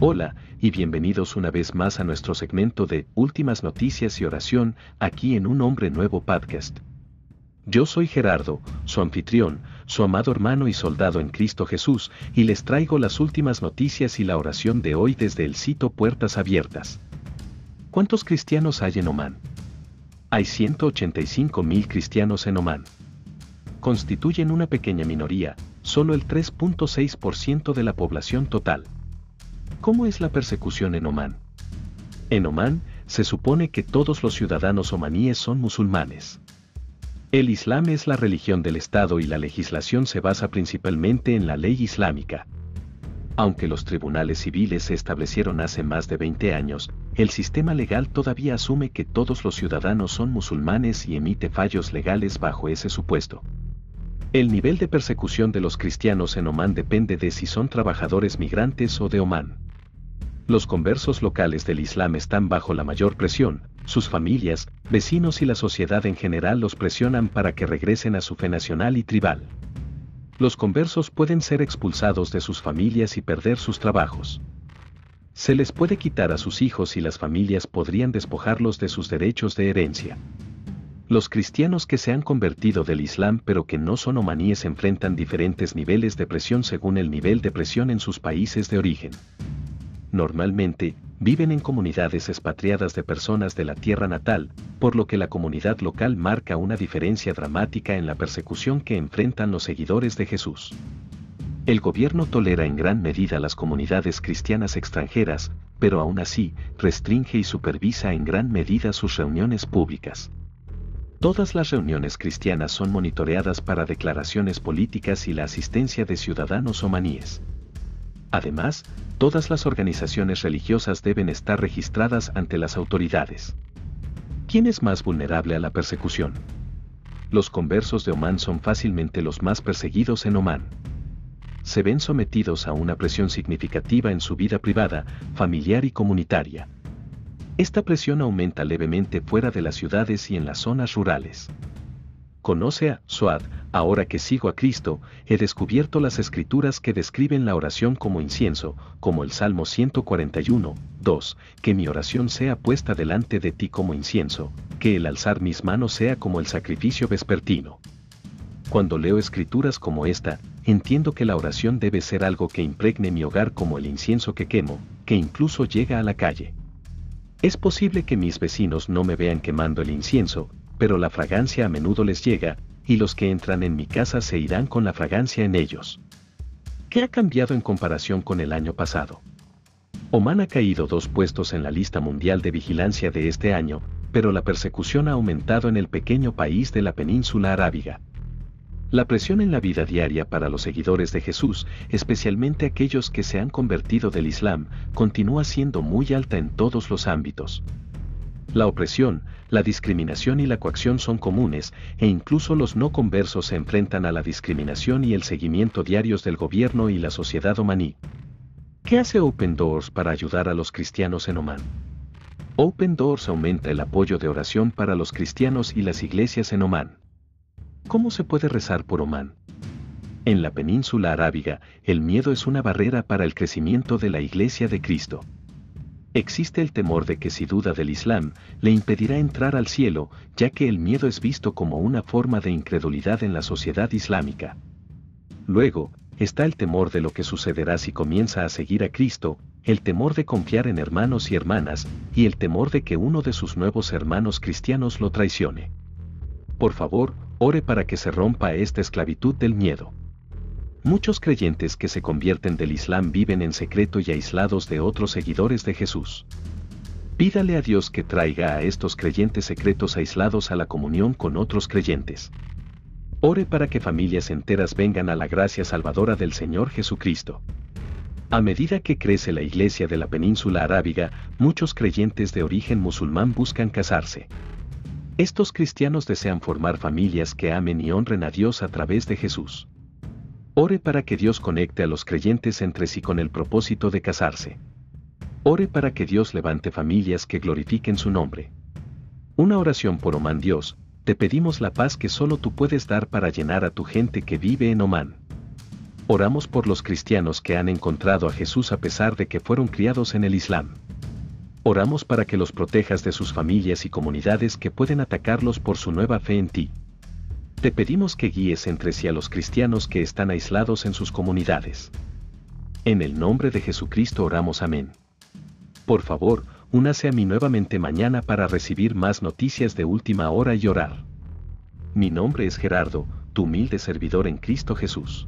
Hola, y bienvenidos una vez más a nuestro segmento de Últimas Noticias y Oración, aquí en Un Hombre Nuevo Podcast. Yo soy Gerardo, su anfitrión, su amado hermano y soldado en Cristo Jesús, y les traigo las últimas noticias y la oración de hoy desde el sitio Puertas Abiertas. ¿Cuántos cristianos hay en Oman? Hay 185 mil cristianos en Oman. Constituyen una pequeña minoría, solo el 3.6% de la población total. ¿Cómo es la persecución en Omán? En Omán, se supone que todos los ciudadanos omaníes son musulmanes. El Islam es la religión del Estado y la legislación se basa principalmente en la ley islámica. Aunque los tribunales civiles se establecieron hace más de 20 años, el sistema legal todavía asume que todos los ciudadanos son musulmanes y emite fallos legales bajo ese supuesto. El nivel de persecución de los cristianos en Omán depende de si son trabajadores migrantes o de Omán. Los conversos locales del Islam están bajo la mayor presión, sus familias, vecinos y la sociedad en general los presionan para que regresen a su fe nacional y tribal. Los conversos pueden ser expulsados de sus familias y perder sus trabajos. Se les puede quitar a sus hijos y las familias podrían despojarlos de sus derechos de herencia. Los cristianos que se han convertido del Islam pero que no son omaníes enfrentan diferentes niveles de presión según el nivel de presión en sus países de origen. Normalmente, viven en comunidades expatriadas de personas de la tierra natal, por lo que la comunidad local marca una diferencia dramática en la persecución que enfrentan los seguidores de Jesús. El gobierno tolera en gran medida las comunidades cristianas extranjeras, pero aún así, restringe y supervisa en gran medida sus reuniones públicas. Todas las reuniones cristianas son monitoreadas para declaraciones políticas y la asistencia de ciudadanos omaníes. Además, todas las organizaciones religiosas deben estar registradas ante las autoridades. ¿Quién es más vulnerable a la persecución? Los conversos de Omán son fácilmente los más perseguidos en Omán. Se ven sometidos a una presión significativa en su vida privada, familiar y comunitaria. Esta presión aumenta levemente fuera de las ciudades y en las zonas rurales. Conoce a Suad, ahora que sigo a Cristo, he descubierto las escrituras que describen la oración como incienso, como el Salmo 141, 2, que mi oración sea puesta delante de ti como incienso, que el alzar mis manos sea como el sacrificio vespertino. Cuando leo escrituras como esta, entiendo que la oración debe ser algo que impregne mi hogar como el incienso que quemo, que incluso llega a la calle. Es posible que mis vecinos no me vean quemando el incienso, pero la fragancia a menudo les llega, y los que entran en mi casa se irán con la fragancia en ellos. ¿Qué ha cambiado en comparación con el año pasado? Oman ha caído dos puestos en la lista mundial de vigilancia de este año, pero la persecución ha aumentado en el pequeño país de la península arábiga. La presión en la vida diaria para los seguidores de Jesús, especialmente aquellos que se han convertido del Islam, continúa siendo muy alta en todos los ámbitos. La opresión, la discriminación y la coacción son comunes, e incluso los no conversos se enfrentan a la discriminación y el seguimiento diarios del gobierno y la sociedad omaní. ¿Qué hace Open Doors para ayudar a los cristianos en Oman? Open Doors aumenta el apoyo de oración para los cristianos y las iglesias en Oman. ¿Cómo se puede rezar por Oman? En la península arábiga, el miedo es una barrera para el crecimiento de la iglesia de Cristo. Existe el temor de que si duda del Islam, le impedirá entrar al cielo, ya que el miedo es visto como una forma de incredulidad en la sociedad islámica. Luego, está el temor de lo que sucederá si comienza a seguir a Cristo, el temor de confiar en hermanos y hermanas, y el temor de que uno de sus nuevos hermanos cristianos lo traicione. Por favor, ore para que se rompa esta esclavitud del miedo. Muchos creyentes que se convierten del Islam viven en secreto y aislados de otros seguidores de Jesús. Pídale a Dios que traiga a estos creyentes secretos aislados a la comunión con otros creyentes. Ore para que familias enteras vengan a la gracia salvadora del Señor Jesucristo. A medida que crece la iglesia de la península arábiga, muchos creyentes de origen musulmán buscan casarse. Estos cristianos desean formar familias que amen y honren a Dios a través de Jesús. Ore para que Dios conecte a los creyentes entre sí con el propósito de casarse. Ore para que Dios levante familias que glorifiquen su nombre. Una oración por Oman Dios, te pedimos la paz que solo tú puedes dar para llenar a tu gente que vive en Oman. Oramos por los cristianos que han encontrado a Jesús a pesar de que fueron criados en el Islam. Oramos para que los protejas de sus familias y comunidades que pueden atacarlos por su nueva fe en ti. Te pedimos que guíes entre sí a los cristianos que están aislados en sus comunidades. En el nombre de Jesucristo oramos amén. Por favor, únase a mí nuevamente mañana para recibir más noticias de última hora y orar. Mi nombre es Gerardo, tu humilde servidor en Cristo Jesús.